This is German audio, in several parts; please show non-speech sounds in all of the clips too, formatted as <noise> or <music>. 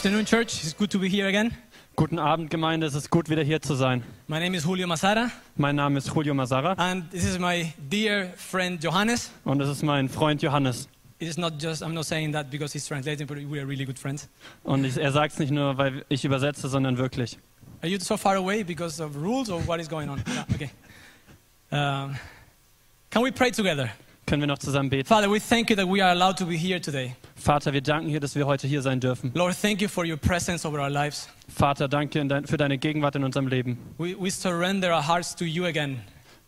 afternoon, church. It's good to be here again. Guten Abend, Gemeinde. Es ist gut, wieder hier zu sein. My name is Julio Masara, Mein Name ist Julio Mazara and this is my dear friend Johannes. und es ist mein Freund Johannes. It is not just, I'm not saying that because he's translating, but we are really good friends. Und ich, er sagt es nicht nur, weil ich übersetze, sondern wirklich. Are you so far away because of rules or what is going on? <laughs> Yeah, okay. Um, can we pray together? Können wir noch zusammen beten? Father, we thank you that we are allowed to be here today. Vater, wir danken dir, dass wir heute hier sein dürfen. Lord, thank you for your presence over our lives. Vater, danke dein- für deine Gegenwart in unserem Leben. We, we surrender our hearts to you again.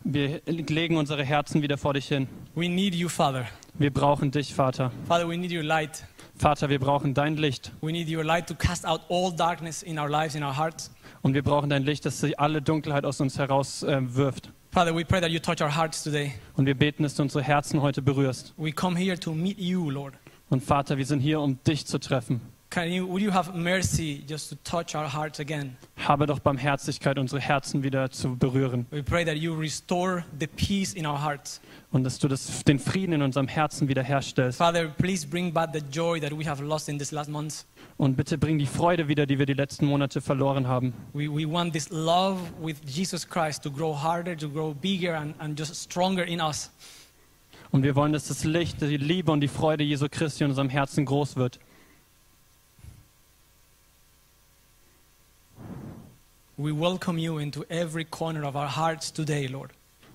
Wir legen unsere Herzen wieder vor dich hin. We need you, Father. Wir brauchen dich, Vater. Father, we need your light. Vater, wir brauchen dein Licht. We need your light to cast out all darkness in our lives, in our hearts. Und wir brauchen dein Licht, das alle Dunkelheit aus uns heraus äh, wirft. Father, we pray that you touch our hearts today. Und wir beten, dass du unsere Herzen heute berührst. We come here to meet you, Lord. Und Vater, wir sind hier, um dich zu treffen. Can you, would you have mercy just to touch our hearts again? Habe doch Barmherzigkeit, unsere Herzen wieder zu berühren. We pray that you restore the peace in our hearts. Und dass du das, den Frieden in unserem Herzen wiederherstellst. Father, please bring back the joy that we have lost in these last months. Und bitte bring die Freude wieder, die wir die letzten Monate verloren haben. We, we want this love with Jesus Christ to grow harder, to grow bigger, and, and just stronger in us. Und wir wollen, dass das Licht, die Liebe und die Freude Jesu Christi in unserem Herzen groß wird. We welcome you into every corner of our hearts today, Lord.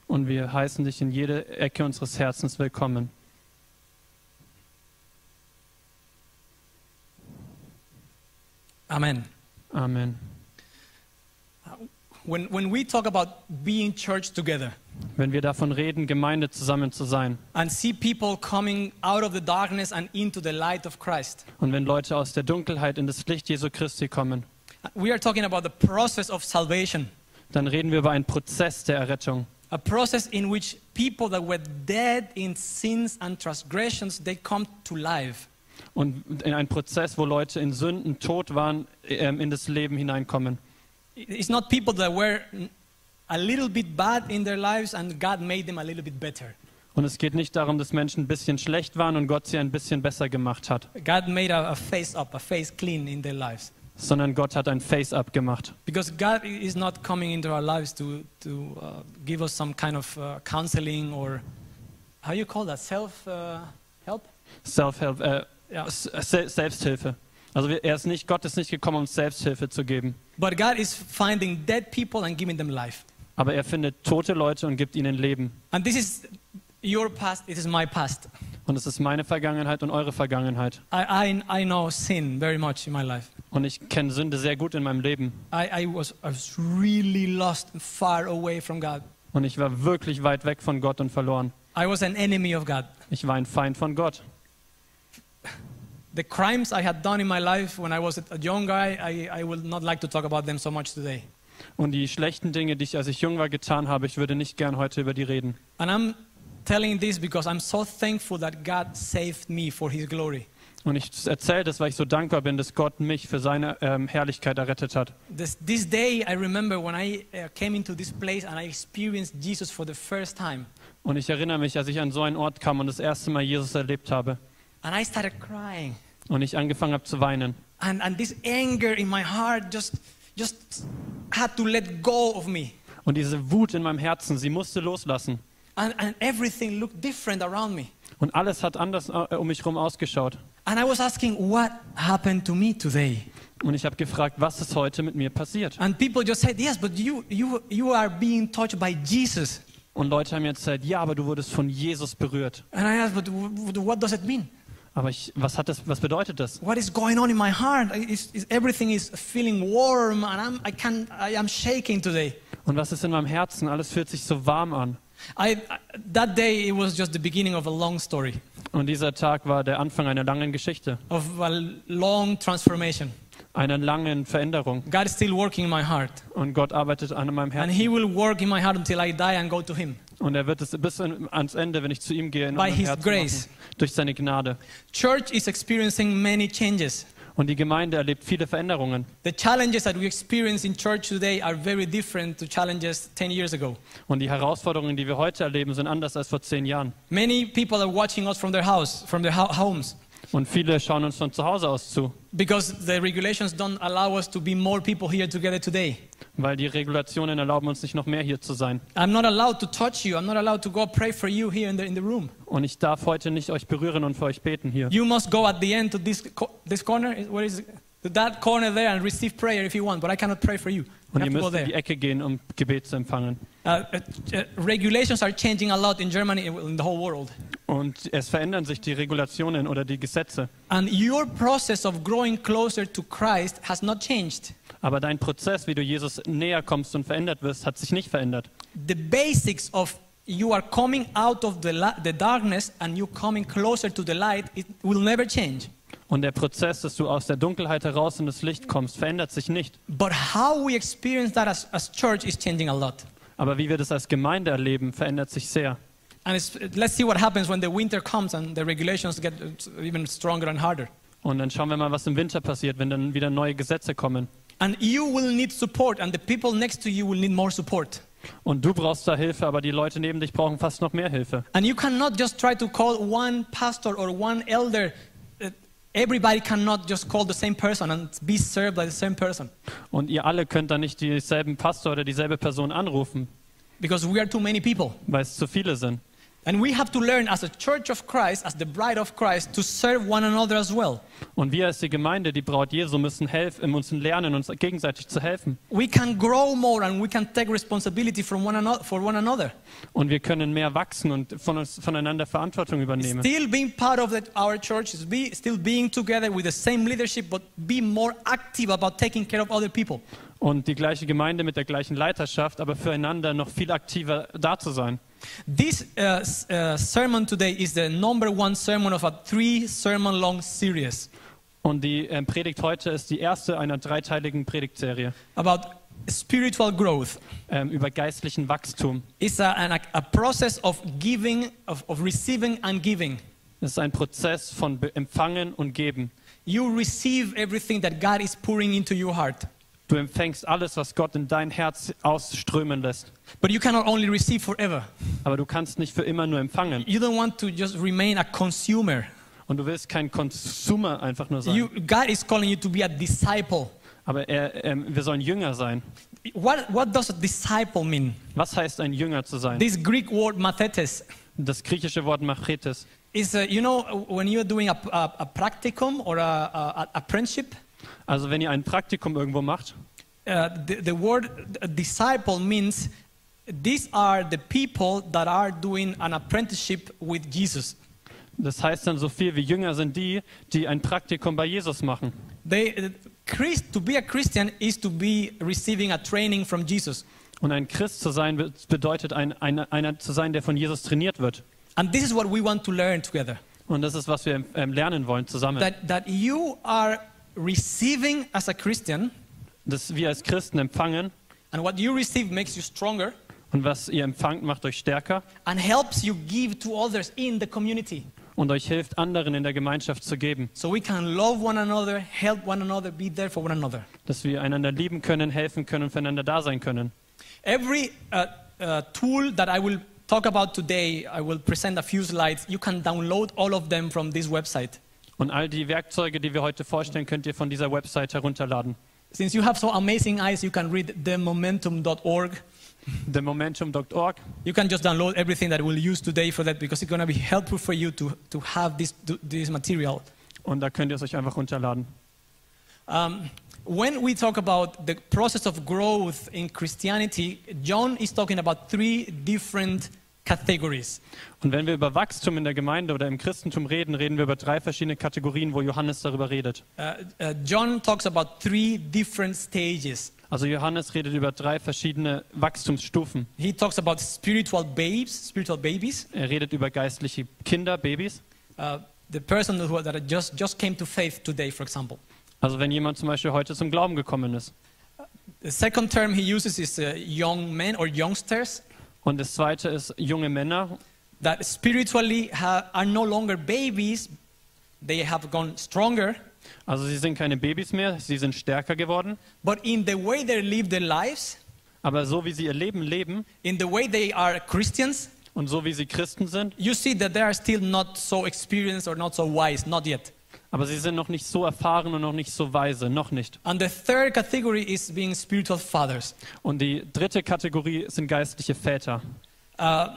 Und wir heißen dich in jede Ecke unseres Herzens willkommen. Amen. Amen. When, when we talk about being church together Wenn wir davon reden, Gemeinde zusammen zu sein and see people coming out of the darkness and into the light of Christ, und wenn Leute aus der Dunkelheit in das Licht Jesu Christi kommen, we are talking about the process of salvation. dann reden wir über einen Prozess der Errettung. A process in which people that were dead in sins and transgressions, they come to life. Und in einen Prozess, wo Leute in Sünden tot waren, ähm, in das Leben hineinkommen. It's not people that were a little bit bad in their lives and God made them a little bit better. Und es geht nicht darum, dass Menschen ein bisschen schlecht waren und Gott sie ein bisschen besser gemacht hat, God made a, a face up, a face clean in their lives. Sondern Gott hat ein Face-up gemacht. Because God is not coming into our lives to, to uh, give us some kind of uh, counseling or how you call that? Self uh, help? Self-help, äh, Yeah. Se Selbsthilfe. Also er ist nicht, Gott ist nicht gekommen, um uns Selbsthilfe zu geben. But God is finding dead people and giving them life. Aber er findet tote Leute und gibt ihnen Leben. And this is your past, it is my past. Und es ist meine Vergangenheit und eure Vergangenheit. I, I, I know sin very much in my life. Und ich kenne Sünde sehr gut in meinem Leben. I, I, was, I was really lost and far away from God. Und ich war wirklich weit weg von Gott und verloren. I was an enemy of God. Ich war ein Feind von Gott. The crimes I had done in my life when I was a young guy, I, I would not like to talk about them so much today. Und die schlechten Dinge, die ich, als ich jung war, getan habe, ich würde nicht gern heute über die reden. And I'm telling this because I'm so thankful that God saved me for His glory. Und ich erzähle das, weil ich so dankbar bin, dass Gott mich für seine ähm, Herrlichkeit errettet hat. This, this day, I remember when I uh, came into this place and I experienced Jesus for the first time. Und ich erinnere mich, als ich an so einen Ort kam und das erste Mal Jesus erlebt habe And I started crying. und ich angefangen habe zu weinen. And, and this anger in my heart just, just had to let go of me. Und diese Wut in meinem Herzen, sie musste loslassen. And, and everything looked different around me. Und alles hat anders äh, um mich herum ausgeschaut. And I was asking, what happened to me today? Und ich habe gefragt, was ist heute mit mir passiert? And people just said, yes, but you, you, you are being touched by Jesus. Und Leute haben jetzt gesagt, ja, aber du wurdest von Jesus berührt. And I asked, but what does it mean? Aber ich, was, hat das, was bedeutet das? What is going on in my heart? Is, is everything is feeling warm and I'm, I, can't, I am shaking today. Und was ist in meinem Herzen? Alles fühlt sich so warm an. I, that day, it was just the beginning of a long story, Und dieser Tag war der Anfang einer langen Geschichte, of a long transformation. einer langen Veränderung. God is still working in my heart. Und Gott arbeitet an meinem And Herzen. He will work in my heart until I die and go to Him. Und er wird es bis ans Ende, wenn ich zu ihm gehe, in By meinem His Herzen grace. machen, durch seine Gnade. Church is experiencing many changes. Und die Gemeinde erlebt viele Veränderungen. The challenges that we experience in church today are very different to challenges 10 years ago. Und die Herausforderungen, die wir heute erleben, sind anders als vor zehn Jahren. Many people are watching us from their house, from their ho- homes. Und viele schauen uns von zu Hause aus zu, because the regulations don't allow us to be more people here together today. weil die Regulationen erlauben uns nicht noch mehr hier zu sein. I'm not allowed to touch you. I'm not allowed to go pray for you here in the, in the room. Und ich darf heute nicht euch berühren und für euch beten hier. You must go at the end to this, this corner. Where is it? That corner there and receive prayer if you want, but I cannot pray for you. Und ihr müsst in die. Ecke gehen, um Gebet zu empfangen. Uh, uh, uh, regulations are changing a lot in Germany in the whole world. Und es verändern sich die Regulationen oder die Gesetze. And your process of growing closer to Christ has not changed. Aber dein Prozess, wie du Jesus näher kommst und verändert wirst, hat sich nicht verändert. The basics of you are coming out of the, the darkness and you coming closer to the light, it will never change. Und der Prozess, dass du aus der Dunkelheit heraus in das Licht kommst, verändert sich nicht. But how we experience that as, as church is changing a lot. Aber wie wir das als Gemeinde erleben, verändert sich sehr. And it's, let's see what happens when the winter comes and the regulations get uh, even stronger and harder. Und dann schauen wir mal, was im Winter passiert, wenn dann wieder neue Gesetze kommen. And you will need support, and the people next to you will need more support. Und du brauchst da Hilfe, aber die Leute neben dich brauchen fast noch mehr Hilfe. And you cannot just try to call one pastor or one elder. Everybody cannot just call the same person and be served by the same person Und ihr alle könnt da nicht dieselben Pastor oder dieselbe Person anrufen, because we are too many people. weil es zu viele sind. And we have to learn as a church of Christ, as the bride of Christ, to serve one another as well. Und wir als die Gemeinde, die Braut Jesu, müssen helfen, müssen lernen, uns gegenseitig zu helfen. We can grow more and we can take responsibility from one another, for one another. Und wir können mehr wachsen und von uns, voneinander Verantwortung übernehmen. Still being part of the, our church be, still being together with the same leadership, but be more active about taking care of other people. Und die gleiche Gemeinde mit der gleichen Leiterschaft, aber füreinander noch viel aktiver da zu sein. This uh, uh, sermon today is the number one sermon of a three sermon long series Und die ähm, Predigt heute ist die erste einer dreiteiligen Predigtserie about spiritual growth. ähm, über geistlichen Wachstum. It's a, an, a process of giving, of, of receiving and giving. Es ist ein Prozess von Empfangen und Geben. You receive everything that God is pouring into your heart. Du empfängst alles, was Gott in dein Herz ausströmen lässt. But you cannot only receive forever. Aber du kannst nicht für immer nur empfangen. You don't want to just remain a consumer. Und du willst kein Consumer einfach nur sein. You, God is calling you to be a disciple. Aber er, ähm, wir sollen Jünger sein. What, what does a disciple mean? Was heißt ein Jünger zu sein? This Greek word mathetes Das griechische Wort Machetes. is, uh, you know, when you're doing a, a, a practicum or a, a apprenticeship, Also wenn ihr ein Praktikum irgendwo macht, uh, the, the word disciple means these are the people that are doing an apprenticeship with Jesus. das heißt dann so viel wie Jünger sind die, die ein Praktikum bei Jesus machen. They, uh, Christ, to be a Christian is to be receiving a training from Jesus. Und ein Christ zu sein be- bedeutet ein, einer, einer zu sein, der von Jesus trainiert wird. And this is what we want to learn together. Und das ist, was wir ähm, lernen wollen zusammen. That, that you are receiving as a Christian, Dass wir als Christen empfangen and what you receive makes you stronger und was ihr empfangt, macht euch stärker and helps you give to others in the community. und euch hilft, anderen in der Gemeinschaft zu geben. So we can love one another, help one another, be there for one another. Dass wir einander lieben können, helfen können füreinander da sein können. Every uh, uh, tool that I will talk about today, I will present a few slides. You can download all of them from this website. Und all die Werkzeuge, die wir heute vorstellen, könnt ihr von dieser Website herunterladen. Since you have so amazing eyes, you can read themomentum.org. TheMomentum.org. You can just download everything that we'll use today for that because it's going to be helpful for you to, to have this, this material. Und da könnt ihr es euch einfach runterladen. Um, when we talk about the process of growth in Christianity, John is talking about three different categories. Und wenn wir über Wachstum in der Gemeinde oder im Christentum reden, reden wir über drei verschiedene Kategorien, wo Johannes darüber redet. Uh, uh, John talks about three different stages. Also Johannes redet über drei verschiedene Wachstumsstufen. He talks about spiritual babes, spiritual babies, Er redet über geistliche Kinder, Babys. uh, the person who that just, just came to faith today, for example. Also wenn jemand zum Beispiel heute zum Glauben gekommen ist. The second term he uses is uh, young men or youngsters Und das zweite ist junge Männer, that spiritually are no longer babies, they have gone stronger, also sie sind keine Babys mehr, sie sind stärker geworden. but in the way they live their lives, Aber so wie sie ihr Leben leben in the way they are Christians, und so wie sie Christen sind, you see that they are still not so experienced or not so wise, not yet. Aber sie sind noch nicht so erfahren und noch nicht so weise, noch nicht. And the third category is being spiritual fathers. Und die dritte Kategorie sind geistliche Väter. Uh,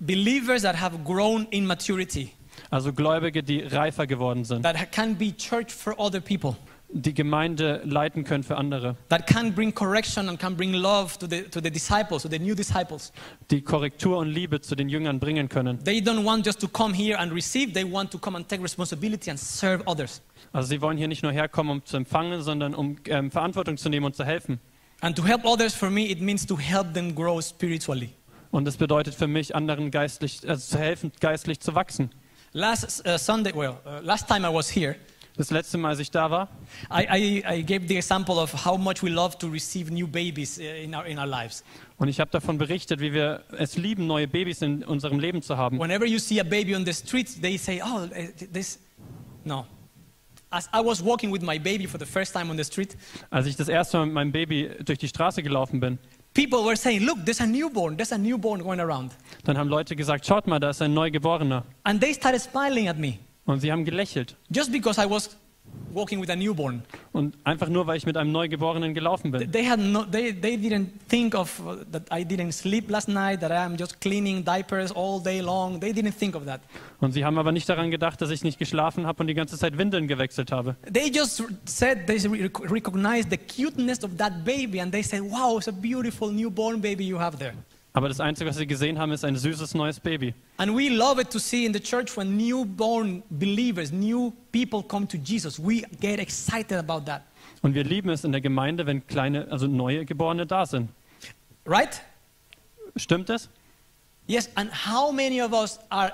believers that have grown in maturity, Also Gläubige, die reifer geworden sind, that ha- can be church for other people, die Gemeinde leiten können für andere, that can bring correction and can bring love to the, to the disciples, to the new disciples. die Korrektur und Liebe zu den Jüngern bringen können. They don't want just to come here and receive, they want to come and take responsibility and serve others. Also sie wollen hier nicht nur herkommen, um zu empfangen, sondern um ähm, Verantwortung zu nehmen und zu helfen. And to help others, for me, it means to help them grow spiritually. Und das bedeutet für mich, anderen geistlich, also zu helfen, geistlich zu wachsen. Last uh, Sunday, well, uh, last time I was here, Das letzte Mal, als ich da war, I, I, I gave the example of how much we love to receive new babies uh, in our, in our lives. und ich habe davon berichtet, wie wir es lieben, neue Babys in unserem Leben zu haben. Whenever you see a baby on the streets, they say, oh, eh, this. No. As I was walking with my baby for the first time on the street, Als ich das erste Mal mit meinem Baby durch die Straße gelaufen bin, people were saying, look, there's a newborn, there's a newborn going around. dann haben Leute gesagt, schaut mal, da ist ein Neugeborener. And they started smiling at me Und sie haben gelächelt. just because I was walking with a newborn. Und einfach nur, weil ich mit einem Neugeborenen gelaufen bin. They, had no, they, they didn't think of uh, that I didn't sleep last night, that I am just cleaning diapers all day long. They didn't think of that. Und sie haben aber nicht daran gedacht, dass ich nicht geschlafen habe und die ganze Zeit Windeln gewechselt habe. They just said they re- recognized the cuteness of that baby and they said, wow, it's a beautiful newborn baby you have there. Aber das Einzige, was sie gesehen haben, ist ein süßes neues Baby. And we love it to see in the church when newborn believers, new people come to Jesus. We get excited about that. Und wir lieben es in der Gemeinde, wenn kleine, also neue Geborene da sind. Right? Stimmt es? Yes, and how many of us are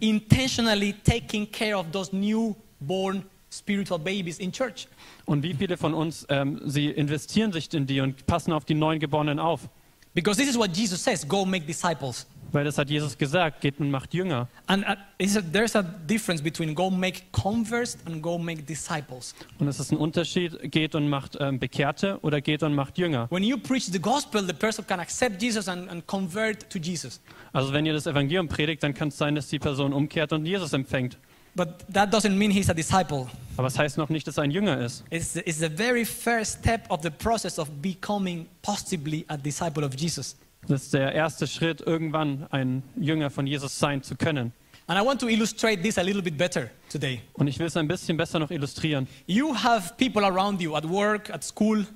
intentionally taking care of those newborn spiritual babies in church? Und wie viele von uns, ähm, sie investieren sich in die und passen auf die neuen Geborenen auf? Because this is what Jesus says go make disciples. Weil das hat Jesus gesagt, geht und macht Jünger. And uh, a, there's a difference between go make converts and go make disciples. Und es ist ein Unterschied, geht und macht ähm, Bekehrte oder geht und macht Jünger. When you preach the gospel, the person can accept Jesus and, and convert to Jesus. Also wenn ihr das Evangelium predigt, dann kann es sein, dass die Person umkehrt und Jesus empfängt. But that doesn't mean he's a disciple. Aber es heißt noch nicht, dass er ein Jünger ist. It's, it's the very first step of the process of becoming possibly a disciple of Jesus. Das ist der erste Schritt, irgendwann ein Jünger von Jesus sein zu können. And I want to illustrate this a little bit better today. Und ich will es ein bisschen besser noch illustrieren. You have people around you at work, at school,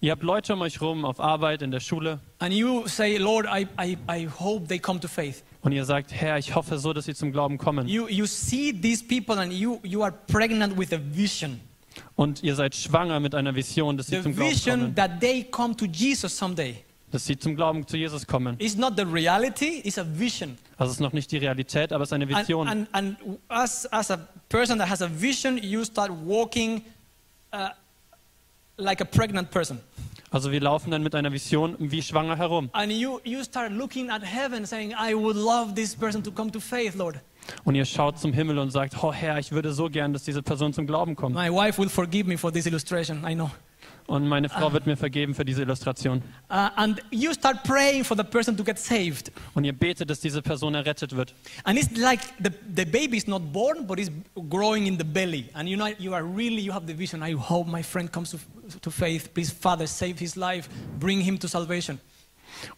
Ihr habt Leute um euch rum auf Arbeit, in der Schule and you say, Lord, I, I, I hope they come to faith. Und ihr sagt, Herr, ich hoffe so, dass sie zum Glauben kommen. You, you see these people and you, you are pregnant with a vision. Und ihr seid schwanger mit einer Vision, dass sie The zum Glauben vision kommen. that they come to Jesus someday. Dass sie zum Glauben zu Jesus kommen. It's not the reality, it's a vision. Also es ist noch nicht die Realität, aber es ist eine And, Vision. and, and as, as a person that has a vision, you start walking uh, like a pregnant person. Also wir laufen dann mit einer Vision wie schwanger herum. And you, you start looking at heaven saying, I would love this person to come to faith, Lord. Und ihr schaut zum Himmel und sagt, oh Herr, ich würde so gern, dass diese Person zum Glauben kommt. My wife will forgive me for this illustration, I know. Und meine Frau wird mir vergeben für diese Illustration. Uh, and you start praying for the person to get saved. Und ihr betet, dass diese Person errettet wird. And it's like the, the baby is not born, but it's growing in the belly. And you know, you are really, you have the vision. I hope my friend comes to, to faith. Please, Father, save his life. Bring him to salvation.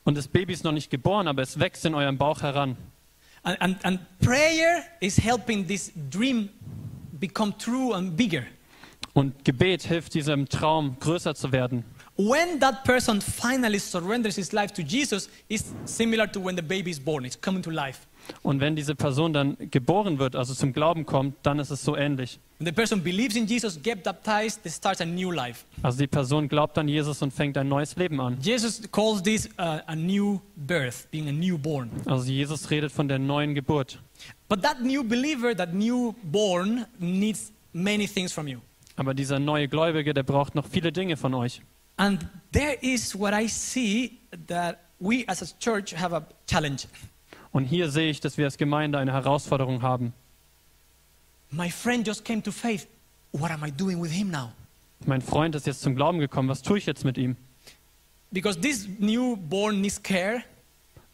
Und das Baby ist noch nicht geboren, aber es wächst in eurem Bauch heran. And, and, and prayer is helping this dream become true and bigger. Und Gebet hilft diesem Traum größer zu werden. When that person finally surrenders his life to Jesus, it's similar to when the baby is born. It's coming to life. Und wenn diese Person dann geboren wird, also zum Glauben kommt, dann ist es so ähnlich. The person believes in Jesus, get baptized, they start a new life. Also die Person glaubt an Jesus und fängt ein neues Leben an. Jesus calls this uh, a new birth, being a newborn. Also Jesus redet von der neuen Geburt. But that new believer, that newborn, needs many things from you. Aber dieser neue Gläubige, der braucht noch viele Dinge von euch. And there is what I see that we as a church have a challenge. Und hier sehe ich, dass wir als Gemeinde eine Herausforderung haben. My friend just came to faith. What am I doing with him now? Mein Freund ist jetzt zum Glauben gekommen. Was tue ich jetzt mit ihm? Because this newborn needs care,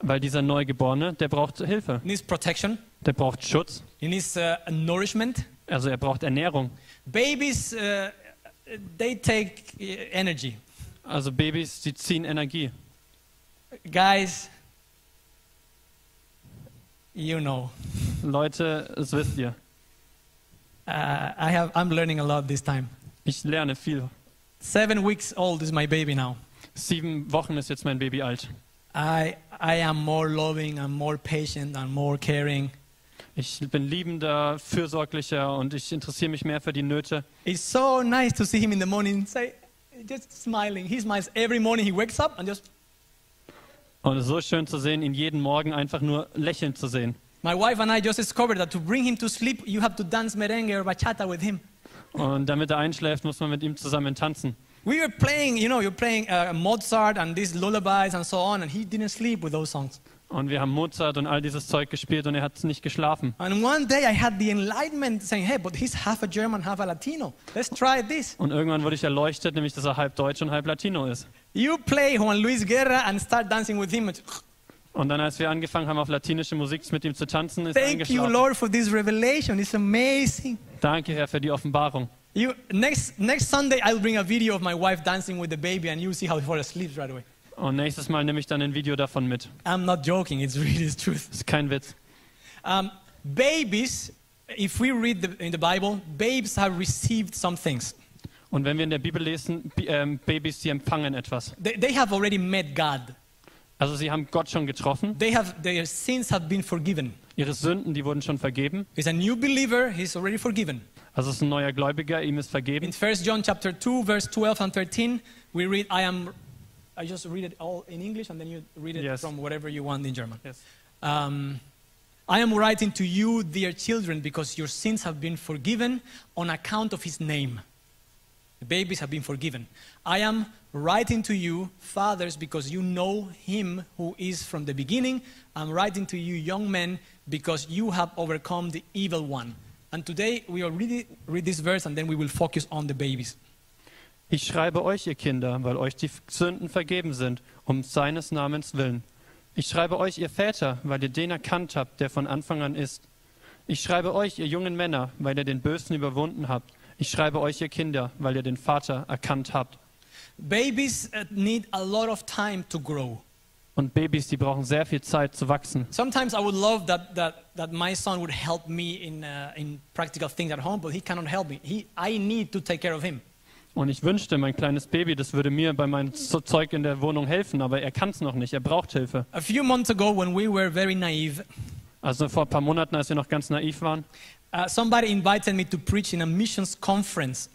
Weil dieser Neugeborene, der braucht Hilfe. needs protection, Der braucht Schutz. he needs uh, nourishment. Also er braucht Ernährung. Babies, uh, they take uh, energy. Also Babys, die ziehen Energie. Guys, you know. Leute, das wisst ihr. Uh, I have, I'm learning a lot this time. Ich lerne viel. Seven weeks old is my baby now. Sieben Wochen ist jetzt mein Baby alt. I, I am more loving, I'm more patient, I'm more caring. Ich bin liebender, fürsorglicher und ich interessiere mich mehr für die Nöte. It's so nice to see him in the morning, say, just smiling. He smiles every morning. He wakes up and just. Und es ist so schön zu sehen, ihn jeden Morgen einfach nur lächelnd zu sehen. My wife and I just discovered that to bring him to sleep, you have to dance merengue or bachata with him. Und damit er einschläft, muss man mit ihm zusammen tanzen. We were playing, you know, you're playing uh, Mozart and these lullabies and so on, and he didn't sleep with those songs. Und wir haben Mozart und all dieses Zeug gespielt und er hat nicht geschlafen. And one day I had the enlightenment saying, hey, but he's half a German, half a Latino. Let's try this. Und irgendwann wurde ich erleuchtet, nämlich dass er halb Deutsch und halb Latino ist. You play Juan Luis Guerra and start dancing with him. Und dann, als wir angefangen haben, auf latinische Musik mit ihm zu tanzen, ist er Thank you. Lord, for this revelation. It's amazing. Danke, Herr, für die Offenbarung. You, next, next Sunday, I'll bring a video of my wife dancing with the baby, and you'll see how he falls asleep right away. Und nächstes Mal nehme ich dann ein Video davon mit. I'm not joking, it's really the truth. Das ist kein Witz. Um, babies, if we read the, in the Bible, babes have received some things. Und wenn wir in der Bibel lesen, ähm, Babys, die empfangen etwas. They, they have already met God. Also sie haben Gott schon getroffen. They have, their sins have been forgiven. Ihre Sünden, die wurden schon vergeben. He's a new believer, he's already forgiven. Also es ist ein neuer Gläubiger, ihm ist In vergeben. 1 John chapter 2, verse 12 and 13, we read, I am, I just read it all in English and then you read it Yes. from whatever you want in German. Yes. Um, I am writing to you, dear children, because your sins have been forgiven on account of his name. The babies have been forgiven. I am writing to you, fathers, because you know him who is from the beginning. I'm writing to you, young men, because you have overcome the evil one. And today we will read, read this verse and then we will focus on the babies. Ich schreibe euch, ihr Kinder, weil euch die Sünden vergeben sind, um seines Namens willen. Ich schreibe euch, ihr Väter, weil ihr den erkannt habt, der von Anfang an ist. Ich schreibe euch, ihr jungen Männer, weil ihr den Bösen überwunden habt. Ich schreibe euch, ihr Kinder, weil ihr den Vater erkannt habt. Babies uh, need a lot of time to grow. Und Babys, die brauchen sehr viel Zeit zu wachsen. Sometimes I would love that, that, that my son would help me in, uh, in practical things at home, but he cannot help me. He, I need to take care of him. Und ich wünschte, mein kleines Baby, das würde mir bei meinem So- Zeug in der Wohnung helfen, aber er kann es noch nicht, er braucht Hilfe. A few months ago, when we were very naive, Also vor ein paar Monaten, als wir noch ganz naiv waren, uh, somebody invited me to preach in a missions conference.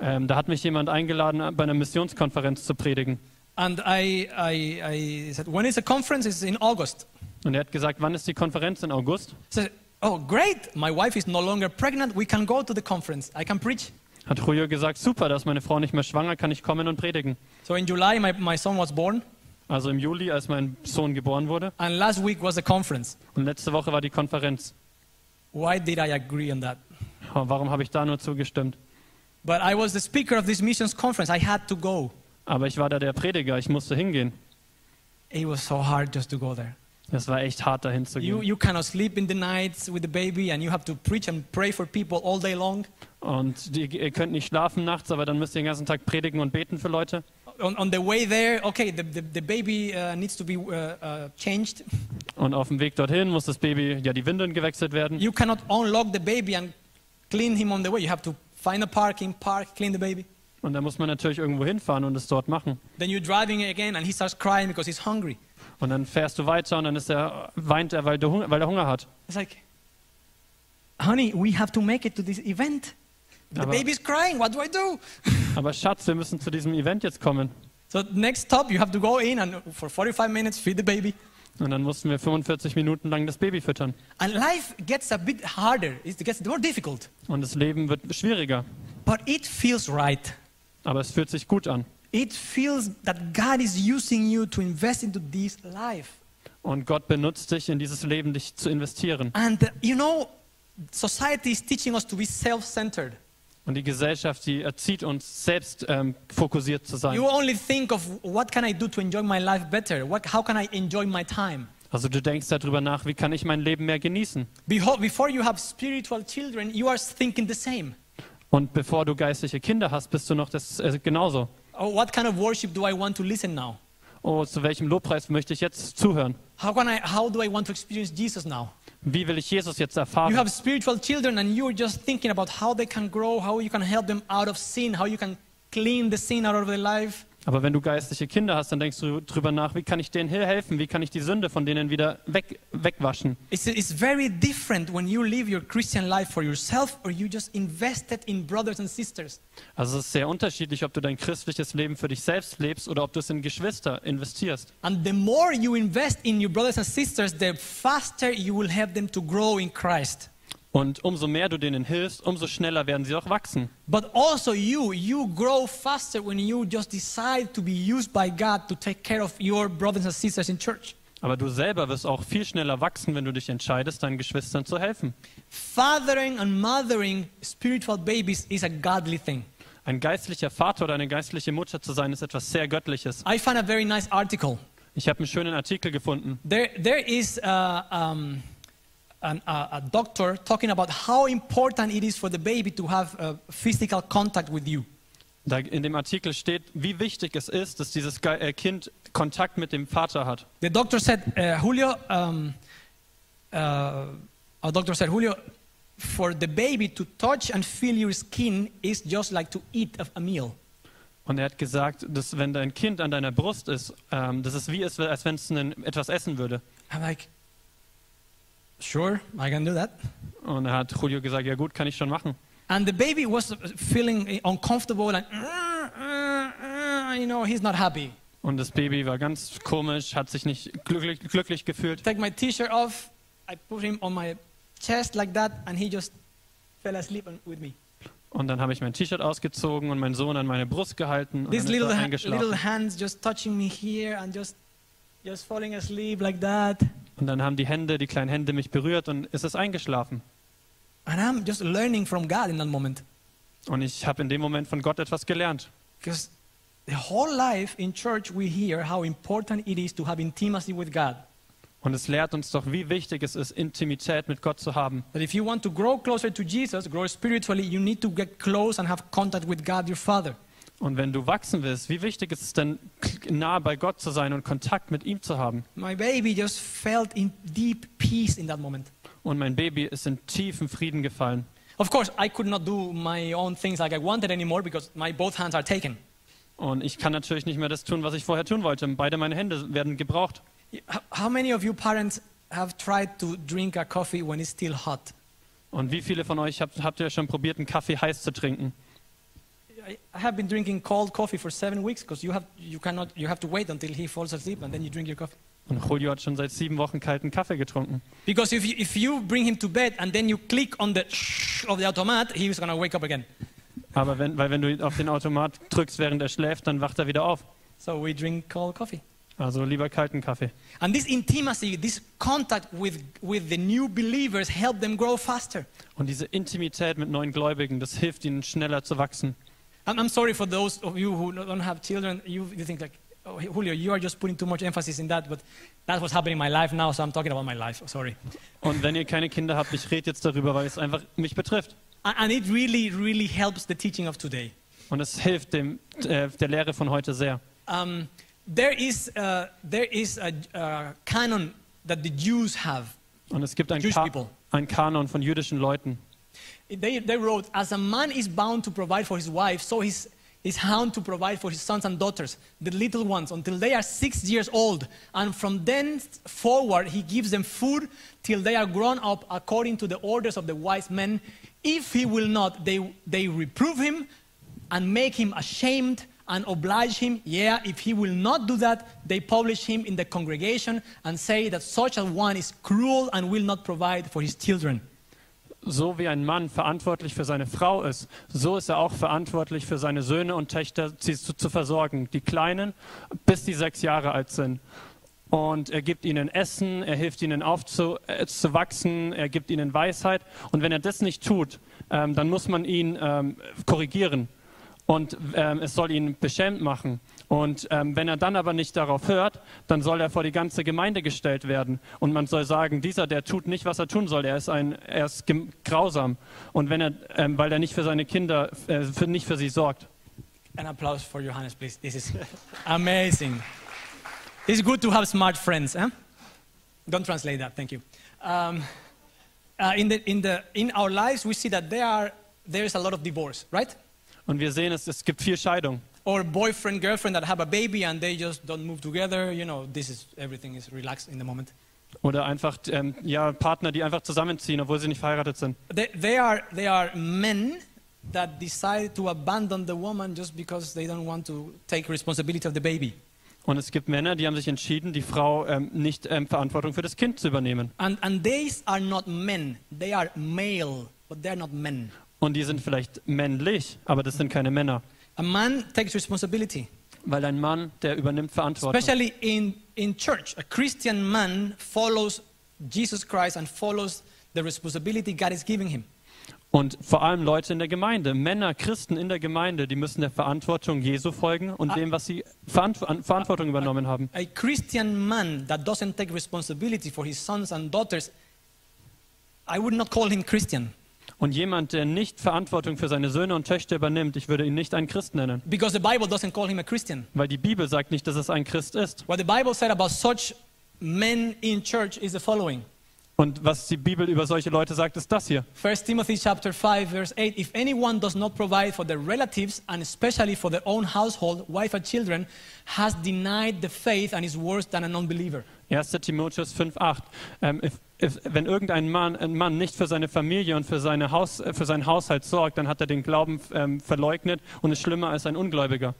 ähm, da hat mich jemand eingeladen, bei einer Missionskonferenz zu predigen. And I, I, I said, When is the conference? It's in August. Und er hat gesagt, wann ist die Konferenz in August? Said, Oh, great. My wife is no longer pregnant. We can go to the conference. I can preach. Hat Julio gesagt, super, da ist meine Frau nicht mehr schwanger, kann ich kommen und predigen. So in July, my, my son was born, Also im Juli, als mein Sohn geboren wurde. and last week was the conference. Und letzte Woche war die Konferenz. Why did I agree on that? Warum habe ich da nur zugestimmt? But I was the speaker of this missions conference. I had to go. Aber ich war da der Prediger, ich musste hingehen. It was so hard just to go there. Es war echt hart, dahin zu You, gehen. you cannot sleep in the nights with the baby, and you have to preach and pray for people all day long. Und die, ihr könnt nicht schlafen nachts, aber dann müsst ihr den ganzen Tag predigen und beten für Leute. On, on the way there, okay, the, the, the baby uh, needs to be uh, uh, changed. Und auf dem Weg dorthin muss das Baby, ja, die Windeln gewechselt werden. You cannot unlock the baby and clean him on the way. You have to find a parking, park, clean the baby. Und da muss man natürlich irgendwo hinfahren und es dort machen. Then you're driving again, and he starts crying because he's hungry. Und dann fährst du weiter und dann ist er, weint er, weil, der Hunger, weil er Hunger hat. It's like, honey, we have to make it to this event. The Aber- baby's crying. What do I do? <laughs> Aber Schatz, wir müssen zu diesem Event jetzt kommen. So next stop, you have to go in and for 45 minutes feed the baby. Und dann mussten wir 45 Minuten lang das Baby füttern. And life gets a bit harder. It gets more difficult. Und das Leben wird schwieriger. But it feels right. Aber es fühlt sich gut an. It feels that God is using you to invest into this life. Und Gott benutzt dich, in dieses Leben dich zu investieren. And uh, you know, society is teaching us to be self-centered. Und die Gesellschaft, die erzieht uns, selbst ähm, fokussiert zu sein. You only think of what can I do to enjoy my life better? What, how can I enjoy my time? Also du denkst darüber nach, wie kann ich mein Leben mehr genießen? Behold, before you have spiritual children, you are thinking the same. Und bevor du geistliche Kinder hast, bist du noch das äh, genauso. Oh, what kind of worship do I want to listen now? Oh, zu welchem Lobpreis möchte ich jetzt zuhören? How can I how do I want to experience Jesus now? Wie will ich Jesus jetzt erfahren? You have spiritual children and you're just thinking about how they can grow, how you can help them out of sin, how you can clean the sin out of their life. Aber wenn du geistliche Kinder hast, dann denkst du drüber nach, wie kann ich denen hier helfen? Wie kann ich die Sünde von denen wieder weg, wegwaschen? It's, it's very different when you live your Christian life for yourself or you just invested in brothers and sisters. Also es ist sehr unterschiedlich, ob du dein christliches Leben für dich selbst lebst oder ob du es in Geschwister investierst. And the more you invest in your brothers and sisters, the faster you will help them to grow in Christ. Und umso mehr du denen hilfst, umso schneller werden sie auch wachsen. But also you, you grow faster when you just decide to be used by God to take care of your brothers and sisters in church. Aber du selber wirst auch viel schneller wachsen, wenn du dich entscheidest, deinen Geschwistern zu helfen. Fathering and mothering spiritual babies is a godly thing. Ein geistlicher Vater oder eine geistliche Mutter zu sein, ist etwas sehr Göttliches. I found a very nice article. Ich habe einen schönen Artikel gefunden. There, there is uh, um, an, a, a doctor talking about how important it is for the baby to have physical contact with you. Da in dem Artikel steht, wie wichtig es ist, dass dieses äh, Kind Kontakt mit dem Vater hat. The doctor said, uh, Julio, um, uh, our doctor said, Julio, for the baby to touch and feel your skin is just like to eat a, a meal. Und er hat gesagt, dass wenn dein Kind an deiner Brust ist, ähm, das ist wie es, als wenn es einen- etwas essen würde. I'm like, sure, I can do that. Und er hat Julio gesagt, ja gut, kann ich schon machen. And the baby was feeling uncomfortable and, "Uh, uh, uh," you know, he's not happy. Und das Baby war ganz komisch, hat sich nicht glücklich, glücklich gefühlt. Take my t-shirt off, I put him on my chest like that, and he just fell asleep with me. Und dann habe ich mein T-Shirt ausgezogen und meinen Sohn an meine Brust gehalten und These dann little, eingeschlafen. little hands just touching me here and just, just falling asleep like that. Und dann haben die Hände, die kleinen Hände mich berührt und es ist eingeschlafen. And I'm just learning from God in that moment. Und ich habe in dem Moment von Gott etwas gelernt. Because the whole life in church, we hear how important it is to have intimacy with God. Und es lehrt uns doch, wie wichtig es ist, Intimität mit Gott zu haben. That if you want to grow closer to Jesus, grow spiritually, you need to get close and have contact with God, your Father. Und wenn du wachsen willst, wie wichtig ist es denn, nah bei Gott zu sein und Kontakt mit ihm zu haben? My baby just felt in deep peace in that moment. Und mein Baby ist in tiefen Frieden gefallen. Of course, I could not do my own things like I wanted anymore because my both hands are taken. Und ich kann natürlich nicht mehr das tun, was ich vorher tun wollte. Beide meine Hände werden gebraucht. How- many of you parents have tried to drink a coffee when it's still hot? Und wie viele von euch habt, habt ihr schon probiert, einen Kaffee heiß zu trinken? I have been drinking cold coffee for seven weeks because you have you cannot you have to wait until he falls asleep and then you drink your coffee. Und Julio hat schon seit sieben Wochen kalten Kaffee getrunken. Because if you, if you bring him to bed and then you click on the of the automat, he's gonna wake up again. Aber wenn, weil wenn du auf den Automat drückst, während er schläft, dann wacht er wieder auf. So we drink cold coffee. Also lieber kalten Kaffee. And this intimacy, this contact with, with the new believers help them grow faster. Und diese Intimität mit neuen Gläubigen, das hilft ihnen schneller zu wachsen. I'm, I'm sorry for those of you who don't have children. You, you think like, oh, Julio, you are just putting too much emphasis in that, but that's what's happening in my life now, so I'm talking about my life. Sorry. Und wenn ihr keine Kinder habt, ich rede jetzt darüber, weil es einfach mich betrifft. And, it really, really helps the teaching of today. Und es hilft dem, äh, der Lehre von heute sehr. Um, there is, uh, there is a, a canon that the Jews have. Und es gibt ein, Ka people. ein Kanon von jüdischen Leuten. They, they wrote, as a man is bound to provide for his wife, so is, is bound to provide for his sons and daughters, the little ones, until they are six years old. And from then forward, he gives them food till they are grown up according to the orders of the wise men. If he will not, they, they reprove him and make him ashamed and oblige him. Yeah, if he will not do that, they publish him in the congregation and say that such a one is cruel and will not provide for his children. So wie ein Mann verantwortlich für seine Frau ist, so ist er auch verantwortlich für seine Söhne und Töchter sie zu, zu versorgen. Die Kleinen, bis die sechs Jahre alt sind. Und er gibt ihnen Essen, er hilft ihnen aufzuwachsen, er gibt ihnen Weisheit. Und wenn er das nicht tut, ähm, dann muss man ihn ähm, korrigieren. Und ähm, es soll ihn beschämt machen. Und ähm, wenn er dann aber nicht darauf hört, dann soll er vor die ganze Gemeinde gestellt werden. Und man soll sagen, dieser, der tut nicht, was er tun soll. Er ist, ein, er ist grausam. Und wenn er, ähm, weil er nicht für seine Kinder, äh, für, nicht für sie sorgt. An applause for Johannes, please. This is <laughs> amazing. It's good to have smart friends. Huh? Don't translate that. Thank you. Um, uh, in, the, in, the, in our lives, we see that there, are, there is a lot of divorce, right? Und wir sehen es, es gibt viel Scheidung. Or boyfriend, girlfriend that have a baby and they just don't move together. You know, this is everything is relaxed in the moment. Oder einfach ähm, ja, Partner, die einfach zusammenziehen, obwohl sie nicht verheiratet sind. They, they, are, they are men that decide to abandon the woman just because they don't want to take responsibility of the baby. Und es gibt Männer, die haben sich entschieden, die Frau ähm, nicht ähm, Verantwortung für das Kind zu übernehmen. And, and these are not men, they are male, but they're not men. Und die sind vielleicht männlich, aber das sind keine Männer. A man takes responsibility, Weil ein Mann, der übernimmt Verantwortung. especially in, in church. A Christian man follows Jesus Christ and follows the responsibility God is giving him. Und vor allem Leute in der Gemeinde, Männer, Christen in der Gemeinde, die müssen der Verantwortung Jesu folgen und dem, was sie Verant an Verantwortung übernommen haben. A Christian man that doesn't take responsibility for his sons and daughters, I would not call him Christian. Und jemand, der nicht Verantwortung für seine Söhne und Töchter übernimmt, ich würde ihn nicht einen Christ nennen. Because the Bible doesn't call him a Christian. Weil die Bibel sagt nicht, dass es ein Christ ist. What the Bible said about such men in church is the following. Und was die Bibel über solche Leute sagt, ist das hier. 1 Timothy chapter 5 verse 8 If anyone does not provide for their relatives and especially for their own household, wife and children, has denied the faith and is worse than a non-believer. 1. Timotheus 5,8. Ähm, wenn irgendein Mann, ein Mann nicht für seine Familie und für, seine Haus, äh, für seinen Haushalt sorgt, dann hat er den Glauben ähm, verleugnet und ist schlimmer als ein Ungläubiger.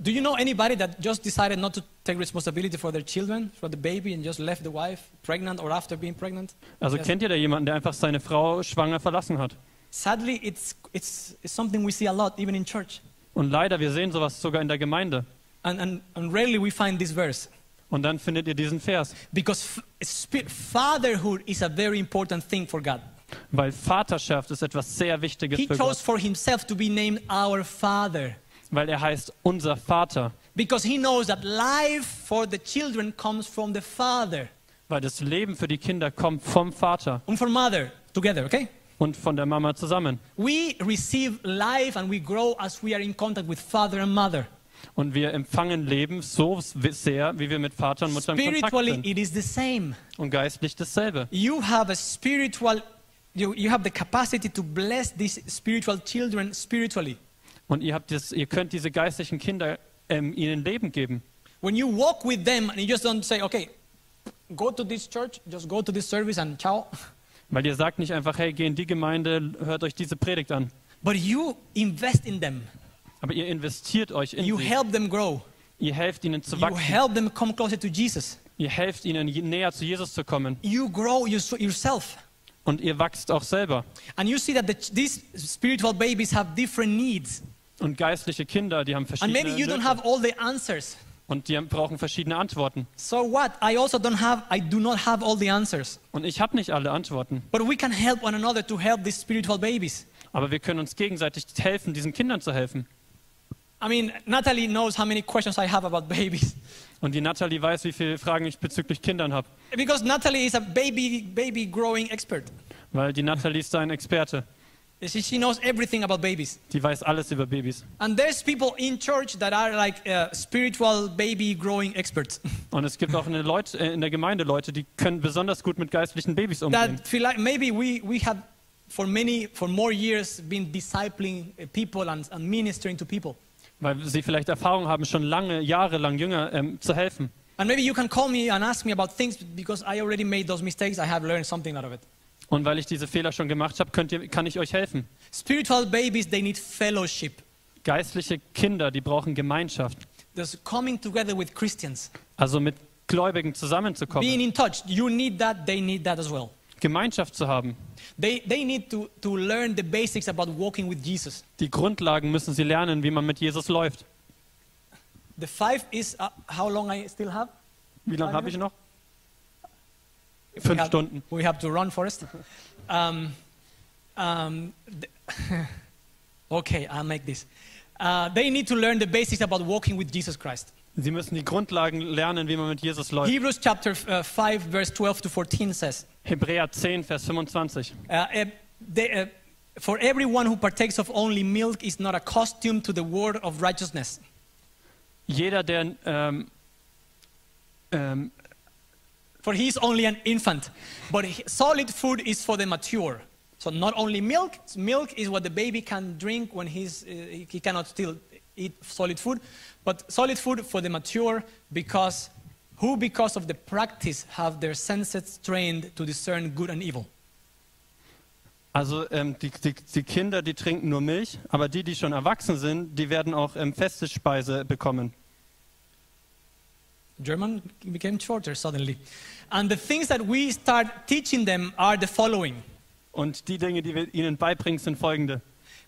Do you know anybody that just decided not to take responsibility for their children, for the baby, and just left the wife pregnant or after being pregnant? Also Yes. kennt ihr da jemanden, der einfach seine Frau schwanger verlassen hat? Sadly, it's, it's, it's something we see a lot, even in church. Und leider, wir sehen sowas sogar in der Gemeinde. And, and, and rarely we find this verse. Und dann findet ihr diesen Vers. Because fatherhood is a very important thing for God. Weil Vaterschaft ist etwas sehr Wichtiges He für chose Gott. for himself to be named our Father. Weil er heißt unser Vater. Because he knows that life for the children comes from the Father Weil das Leben für die Kinder kommt vom Vater and from Mother together, okay? und von der Mama zusammen. We receive life and we grow as we are in contact with Father and Mother. Und wir empfangen Leben so sehr, wie wir mit Vater und Mutter in Kontakt Spiritually, sind. it is the same. Und geistlich dasselbe. You have a spiritual, you, you have the capacity to bless these spiritual children spiritually. Und ihr, habt das, ihr könnt diese geistlichen Kinder ähm, ihnen Leben geben. When you walk with them and you just don't say, okay, go to this church, just go to this service and ciao. Weil ihr sagt nicht einfach, hey, geh in die Gemeinde, hört euch diese Predigt an. But you invest in them. Aber ihr investiert euch in You sie. help them grow. Ihr helft ihnen zu You wachsen. help them come closer to Jesus. Ihr helft ihnen näher zu Jesus zu kommen. You grow your, yourself. Und ihr wachst auch selber. And you see that the, these spiritual babies have different needs. Und geistliche Kinder, die haben And verschiedene maybe you don't have all the answers. Und die brauchen verschiedene Antworten. So what? I also don't have, I do not have all the answers. Und ich habe nicht alle Antworten. But we can help one another to help these spiritual babies. Aber wir können uns gegenseitig helfen, diesen Kindern zu helfen. I mean, Natalie knows how many questions I have about babies. Und die Natalie weiß, wie viele Fragen ich bezüglich Kindern habe. Because Natalie is a baby, baby growing expert. Weil die Natalie ist ein Experte. She, she knows everything about babies. Die weiß alles über Babys. And there's people in church that are like uh, spiritual baby growing experts. <laughs> Und es gibt auch in der, Leute, äh, in der Gemeinde Leute, die können besonders gut mit geistlichen Babys umgehen. that feel like maybe we, we have for many, for more years been discipling uh, people and, and ministering to people. Weil sie vielleicht Erfahrung haben, schon lange, jahrelang Jünger ähm, zu helfen. And maybe you can call me and ask me about things because I already made those mistakes. I have learned something out of it. Und weil ich diese Fehler schon gemacht habe, könnt ihr, kann ich euch helfen. Spiritual babies, they need fellowship. Geistliche Kinder, die brauchen Gemeinschaft. Coming together with Christians. Also mit Gläubigen Being zusammenzukommen. in touch. You need that, they need that as well. Gemeinschaft zu haben. They, they need to, to learn the basics about walking with Jesus. Die Grundlagen müssen sie lernen, wie man mit Jesus läuft. The five is uh, how long I still have? Wie lange habe ich noch? We Fünf have- Stunden. We have to run first. <laughs> Um, um, <laughs> okay, I'll make this. Uh, they need to learn the basics about walking with Jesus Christ. Sie müssen die Grundlagen lernen, wie man mit Jesus läuft. Hebrews chapter uh, 5, verse 12 to 14 says, Hebräer 10, Vers 25. uh, uh, they, uh, For everyone who partakes of only milk is not accustomed to the word of righteousness. Jeder, der ähm, ähm, For he is only an infant, but solid food is for the mature. So not only milk, milk is what the baby can drink when he's, uh, he cannot still eat solid food, but solid food for the mature because who because of the practice have their senses trained to discern good and evil. Also ähm, die, die, die Kinder, die trinken nur Milch, aber die, die schon erwachsen sind, die werden auch ähm, feste Speise bekommen. German became shorter suddenly. And the things that we start teaching them are the following. Und die Dinge, die wir ihnen beibringen, sind folgende.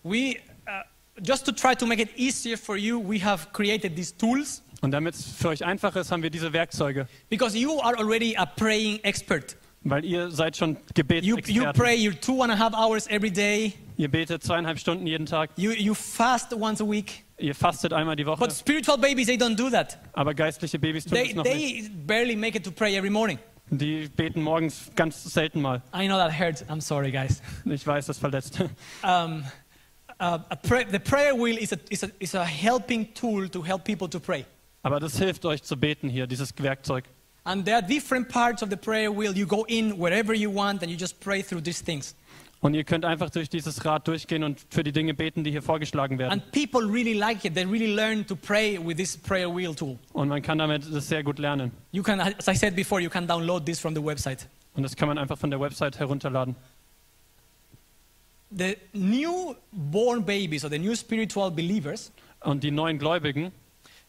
We, uh, just to try to make it easier for you, we have created these tools Und damit es für euch einfach ist, haben wir diese Werkzeuge, because you are already a praying expert. weil ihr seid schon You, you Gebetsexperten. pray your two and a half hours every day. Ihr betet zweieinhalb Stunden jeden Tag, You, you fast once a week. Ihr fastet einmal die Woche, But spiritual babies, they don't do that. aber geistliche Babys tun They, es noch nicht. they barely make it to pray every morning. Die beten morgens ganz selten mal. I know that hurts. I'm sorry, guys. Ich weiß, das verletzt. Um, uh, a pray, the prayer wheel is a, is, a, is a helping tool to help people to pray. Aber das hilft euch zu beten hier, dieses Werkzeug. And there are different parts of the prayer wheel. You go in wherever you want and you just pray through these things. Und ihr könnt einfach durch dieses Rad durchgehen und für die Dinge beten, die hier vorgeschlagen werden. And people really like it. They really learn to pray with this prayer wheel tool. Und man kann damit das sehr gut lernen. You can, as I said before, you can download this from the website. Und das kann man einfach von der Website herunterladen. The newborn babies or the new spiritual believers, Und die neuen Gläubigen,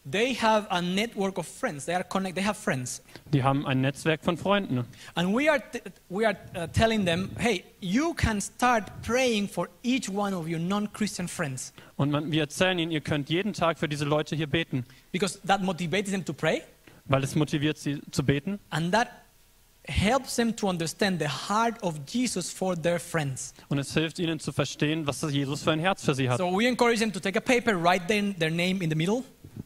they have a network of friends. They are connect. They have friends, die haben ein Netzwerk von Freunden. and we are we are uh, telling them, hey, you can start praying for each one of your non-Christian friends Und man, wir erzählen ihnen, ihr könnt jeden Tag für diese Leute hier beten, because that motivates them to pray, weil es motiviert sie zu beten. and that helps them to understand the heart of Jesus for their friends. Und es hilft ihnen zu verstehen, was Jesus für ein Herz für sie hat. So we encourage them to take a paper, write their, their name in the middle,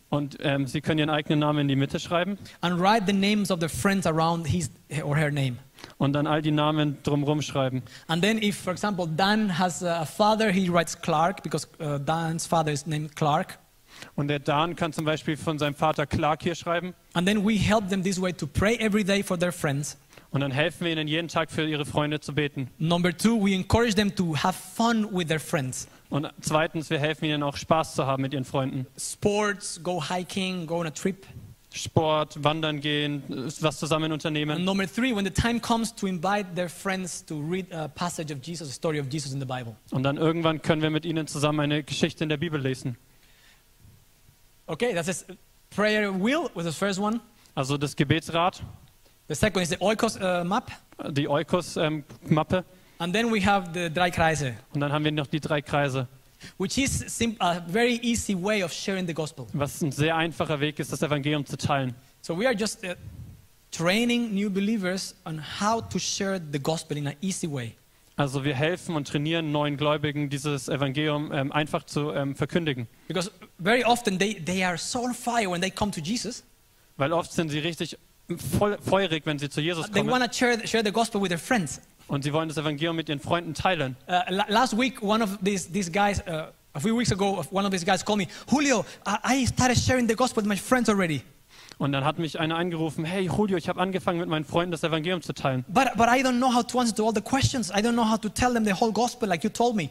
Und ähm, sie können ihren eigenen Namen in die Mitte schreiben and write the names of the friends around his or her name. und dann all die Namen drumherum schreiben. And then, if, for example, Dan has a father, he writes Clark because uh, Dan's father is named Clark. Und der Dan kann zum Beispiel von seinem Vater Clark hier schreiben. And then we help them this way to pray every day for their friends. Und dann helfen wir ihnen jeden Tag für ihre Freunde zu beten. Number two, we encourage them to have fun with their friends. Und zweitens, wir helfen ihnen auch Spaß zu haben mit ihren Freunden. Sports, go hiking, go on a trip. Sport, wandern gehen, was zusammen And unternehmen. number three, when the time comes to invite their friends to read a passage of Jesus, a story of Jesus in the Bible. Und dann irgendwann können wir mit ihnen zusammen eine Geschichte in der Bibel lesen. Okay, that's a prayer wheel was the first one. Also das Gebetsrad, The second is the Oikos uh, map. die Eukos-Mappe. And then we have the drei Kreise, und dann haben wir noch die drei Kreise, which is a very easy way of sharing the gospel. was ein sehr einfacher Weg ist, das Evangelium zu teilen. So we are just uh, training new believers on how to share the gospel in an easy way. Also wir helfen und trainieren neuen Gläubigen, dieses Evangelium ähm, einfach zu ähm, verkündigen. Because very often they, they are so on fire when they come to Jesus. Weil oft sind sie richtig voll, feurig, wenn sie zu Jesus They kommen. want to share, share the gospel with their friends. Und sie wollen das Evangelium mit ihren Freunden teilen. Uh, la- last week, one of these, these guys, uh, a few weeks ago, one of these guys called me, Julio, I, started sharing the gospel with my friends already. Und dann hat mich einer angerufen, hey Julio, ich habe angefangen mit meinen Freunden das Evangelium zu teilen. But, but I don't know how to answer to all the questions. I don't know how to tell them the whole gospel like you told me.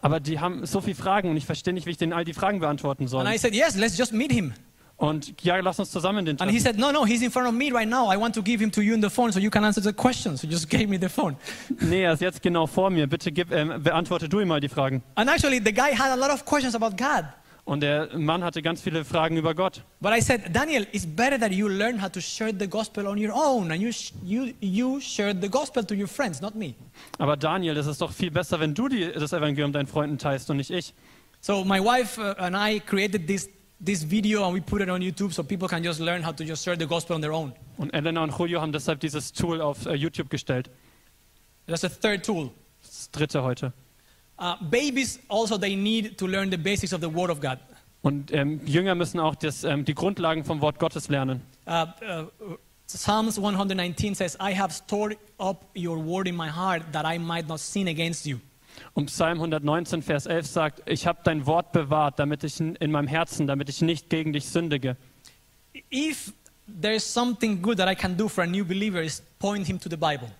Aber die haben so viele Fragen und ich verstehe nicht, wie ich denen all die Fragen beantworten And soll. I said, yes, let's just meet him. Und ja, lass uns zusammen den And he said, no, no, he's in front of me right now. I want to give him to you in the phone so you can answer the questions. So he just gave me the phone. <laughs> Nee, er ist jetzt genau vor mir. Bitte gib, ähm, beantworte du ihm mal die Fragen. And actually, the guy had a lot of questions about God. Und der Mann hatte ganz viele Fragen über Gott. But I said, Daniel, it's better that you learn how to share the gospel on your own and you, sh- you, you share the gospel to your friends, not me. Aber Daniel, es ist doch viel besser, wenn du die, das Evangelium deinen Freunden teilst und nicht ich. So my wife uh, and I created this, this video and we put it on YouTube so people can just learn how to just share the gospel on their own. Und Elena und Julio haben deshalb dieses Tool auf äh, YouTube gestellt. That's the third tool. Das dritte heute. Uh, babies also, they need to learn the basics of the Word of God. Und ähm, Jünger müssen auch das, ähm, die Grundlagen vom Wort Gottes lernen. Uh, uh, Psalms 119 says, I have stored up your word in my heart that I might not sin against you. Und Psalm 119, Vers 11 sagt, ich habe dein Wort bewahrt, damit ich in in meinem Herzen, damit ich nicht gegen dich sündige. If there's something good that I can do for a new believer is point him to the Bible.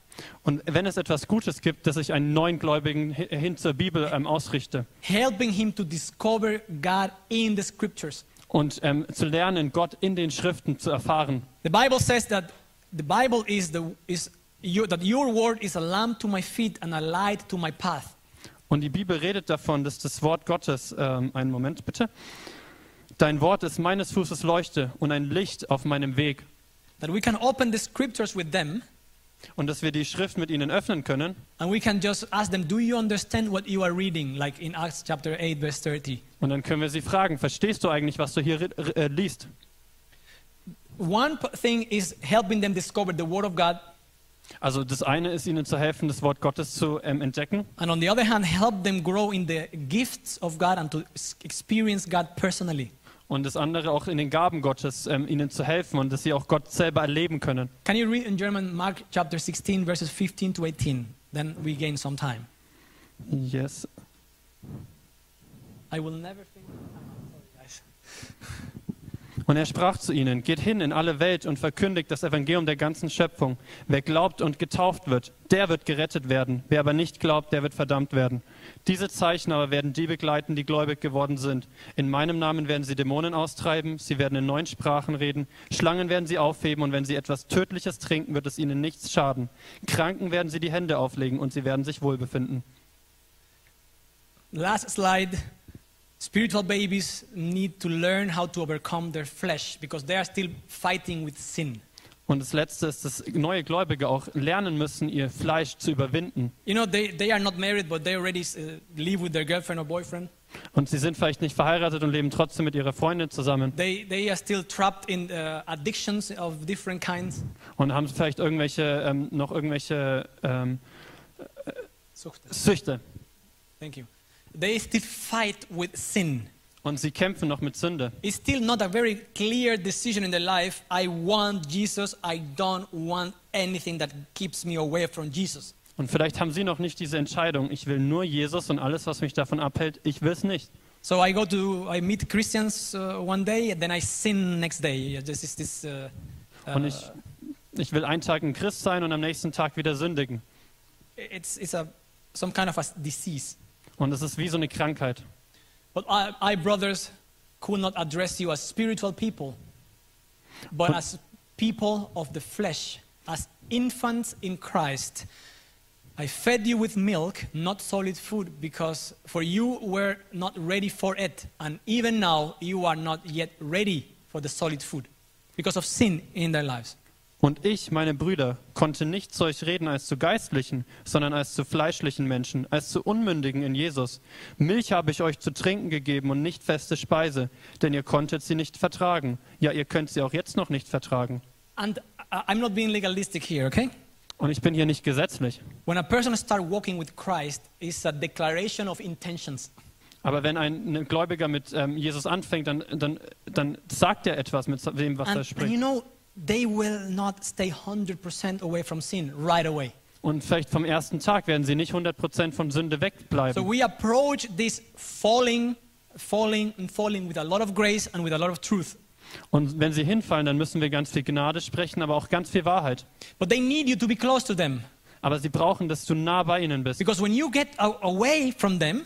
Und wenn es etwas Gutes gibt, dass ich einen neuen Gläubigen hi- hin zur Bibel ähm, ausrichte Helping him to discover God in the scriptures. und ähm, zu lernen, Gott in den Schriften zu erfahren. The Bible says that the Bible is the is your, that your word is a lamp to my feet and a light to my path. Und die Bibel redet davon, dass das Wort Gottes, ähm, einen Moment bitte, dein Wort ist meines Fußes Leuchte und ein Licht auf meinem Weg. That we can open the scriptures with them Und dass wir die Schrift mit ihnen öffnen können and we can just ask them, Do you understand what you are reading? Like in Acts chapter 8, verse 30. und dann können wir sie fragen, verstehst du eigentlich, was du hier äh, liest? One thing is helping them discover the word of God, Also das eine ist ihnen zu helfen, das Wort Gottes zu ähm, entdecken. and on the other hand, help them grow in the gifts of God and to experience God personally. Und das andere auch in den Gaben Gottes, ähm, ihnen zu helfen und dass sie auch Gott selber erleben können. Can you read in German Mark chapter 16, verses 15 to 18? Then we gain some time. Yes. I will never think. Und er sprach zu ihnen, geht hin in alle Welt und verkündigt das Evangelium der ganzen Schöpfung. Wer glaubt und getauft wird, der wird gerettet werden. Wer aber nicht glaubt, der wird verdammt werden. Diese Zeichen aber werden die begleiten, die gläubig geworden sind. In meinem Namen werden sie Dämonen austreiben, sie werden in neuen Sprachen reden, Schlangen werden sie aufheben und wenn sie etwas Tödliches trinken, wird es ihnen nichts schaden. Kranken werden sie die Hände auflegen und sie werden sich wohlbefinden. Last slide. Spiritual babies need to learn how to overcome their flesh because they are still fighting with sin. Und das Letzte ist, dass neue Gläubige auch lernen müssen, ihr Fleisch zu überwinden. You know, they, they are not married, but they already uh, live with their girlfriend or boyfriend. Und sie sind vielleicht nicht verheiratet und leben trotzdem mit ihrer Freundin zusammen They, they are still trapped in uh, addictions of different kinds. und haben vielleicht irgendwelche, ähm, noch irgendwelche ähm, Süchte. Thank you. They still fight with sin. Und sie kämpfen noch mit Sünde. It's still not a very clear decision in their life. I want Jesus. I don't want anything that keeps me away from Jesus. Und vielleicht haben sie noch nicht diese Entscheidung, ich will nur Jesus und alles, was mich davon abhält, ich will es nicht. So I go to, I meet Christians uh, one day, and then I sin next day. This is this. Uh, uh, Und ich, ich will einen Tag ein Christ sein und am nächsten Tag wieder sündigen. it's it's a some kind of a disease. Und es ist wie so eine Krankheit. But I, I, brothers, could not address you as spiritual people, but as people of the flesh, as infants in Christ. I fed you with milk, not solid food, because for you were not ready for it, and even now you are not yet ready for the solid food, because of sin in their lives. Und ich, meine Brüder, konnte nicht zu euch reden als zu geistlichen, sondern als zu fleischlichen Menschen, als zu Unmündigen in Jesus. Milch habe ich euch zu trinken gegeben und nicht feste Speise, denn ihr konntet sie nicht vertragen. Ja, ihr könnt sie auch jetzt noch nicht vertragen. And I- I'm not being legalistic here, okay? Und ich bin hier nicht gesetzlich. When a person starts walking with Christ, it's a declaration of intentions. Aber wenn ein Gläubiger mit ähm, Jesus anfängt, dann, dann, dann sagt er etwas mit dem, was er And, and spricht. you know, they will not stay 100% away from sin right away. Und vielleicht vom ersten Tag werden sie nicht 100% von Sünde So wegbleiben. we approach this falling, falling, and falling with a lot of grace and with a lot of truth. Und wenn sie hinfallen, dann müssen wir ganz viel Gnade sprechen, aber auch ganz viel Wahrheit. But they need you to be close to them. Aber sie brauchen, dass du nah bei ihnen bist. Because when you get away from them,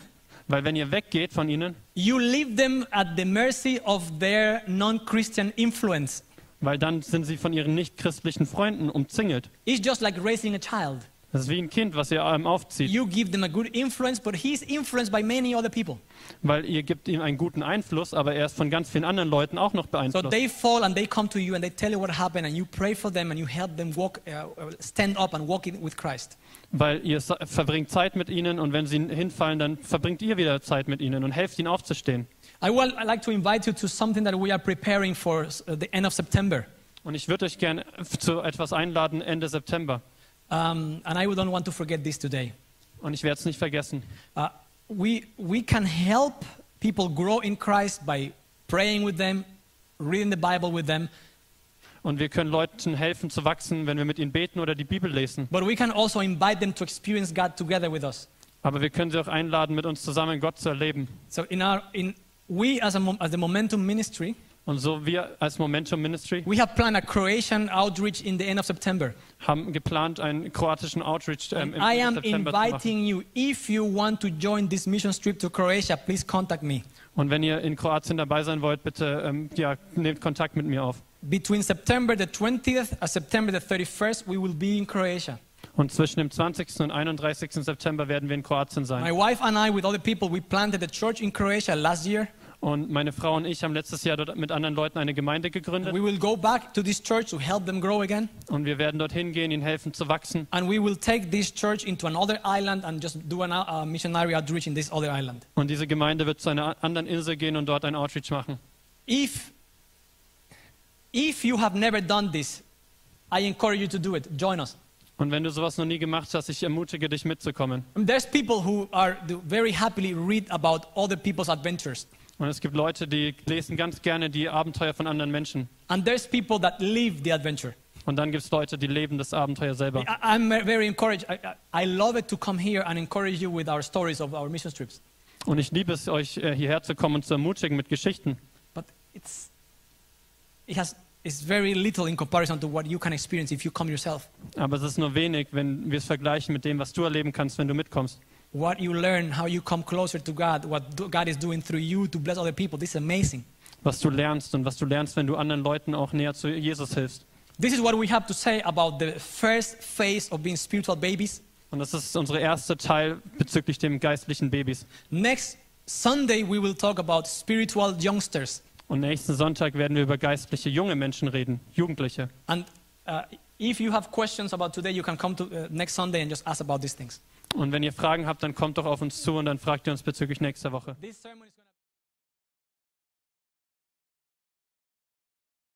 Weil wenn ihr weggeht von ihnen, you leave them at the mercy of their non Christian influence. Weil dann sind sie von ihren nichtchristlichen Freunden umzingelt. It's just like raising a child. Das ist wie ein Kind, was ihr ähm, aufzieht, You give them a good influence, but he's influenced by many other people. weil ihr gebt ihm einen guten Einfluss, aber er ist von ganz vielen anderen Leuten auch noch So beeinflusst. they fall and they come to you and they tell you what happened, and you pray for them and you help them walk, uh, uh, stand up and walk in with Christ. Weil ihr verbringt Zeit mit ihnen und wenn sie hinfallen, dann verbringt ihr wieder Zeit mit ihnen und helft ihnen aufzustehen. I would like to invite you to something that we are preparing for uh, the end of September. Und ich würde euch gerne zu etwas einladen Ende September. Um, and I don't want to forget this today. Und ich werde es nicht vergessen. Uh, we, we can help people grow in Christ by praying with them, reading the Bible with them. Und wir können Leuten helfen zu wachsen, wenn wir mit ihnen beten oder die Bibel lesen. But we can also invite them to experience God together with us. Aber wir können sie auch einladen, mit uns zusammen Gott zu erleben. So in our in we as a as the Momentum Ministry, Und so wir als Momentum Ministry we have planned a Croatian outreach in the end of September. haben geplant, einen kroatischen Outreach ähm, im I am September zu machen. inviting you. If you want to join this mission trip to Croatia, please contact me. Und wenn ihr in Kroatien dabei sein wollt, bitte ähm, ja, nehmt Kontakt mit mir auf. Between September the 20th and September the 31st, we will be in Croatia. Und zwischen dem 20. und 31. September werden wir in Kroatien My sein. wife and I, with other people, we planted a church in Croatia last year. Und meine Frau und ich haben letztes Jahr dort mit anderen Leuten eine Gemeinde gegründet. We will go back to this church to help them grow again. Und wir werden dorthin gehen, ihnen helfen zu wachsen. And we will take this church into another island and just do a uh, missionary outreach in this other island. Und diese Gemeinde wird zu einer anderen Insel gehen und dort ein Outreach machen. If, if you have never done this, I encourage you to do it. Join us. Und wenn du sowas noch nie gemacht hast, ich ermutige dich mitzukommen. There's people who are very happily read about other people's adventures. Und es gibt Leute, die lesen ganz gerne die Abenteuer von anderen Menschen. And there's people that live the adventure. Und dann gibt es Leute, die leben das Abenteuer selber. I, I'm very encouraged. I, I love it to come here and encourage you with our stories of our mission trips. Und ich liebe es, euch äh, hierher zu kommen und zu ermutigen mit Geschichten. But it's, it has, it's very little in comparison to what you can experience if you come yourself. Aber es ist nur wenig, wenn wir es vergleichen mit dem, was du erleben kannst, wenn du mitkommst. What you learn, how you come closer to God, what God is doing through you to bless other people. This is amazing. Was du lernst und was du lernst, wenn du anderen Leuten auch näher zu Jesus hilfst. This is what we have to say about the first phase of being spiritual babies. Und das ist unser erster Teil bezüglich dem geistlichen Babys. Next Sunday, we will talk about spiritual youngsters. Und nächsten Sonntag werden wir über geistliche junge Menschen reden, Jugendliche. And uh, if you have questions about today, you can come to uh, next Sunday and just ask about these things. Und wenn ihr Fragen habt, dann kommt doch auf uns zu und dann fragt ihr uns bezüglich nächster Woche.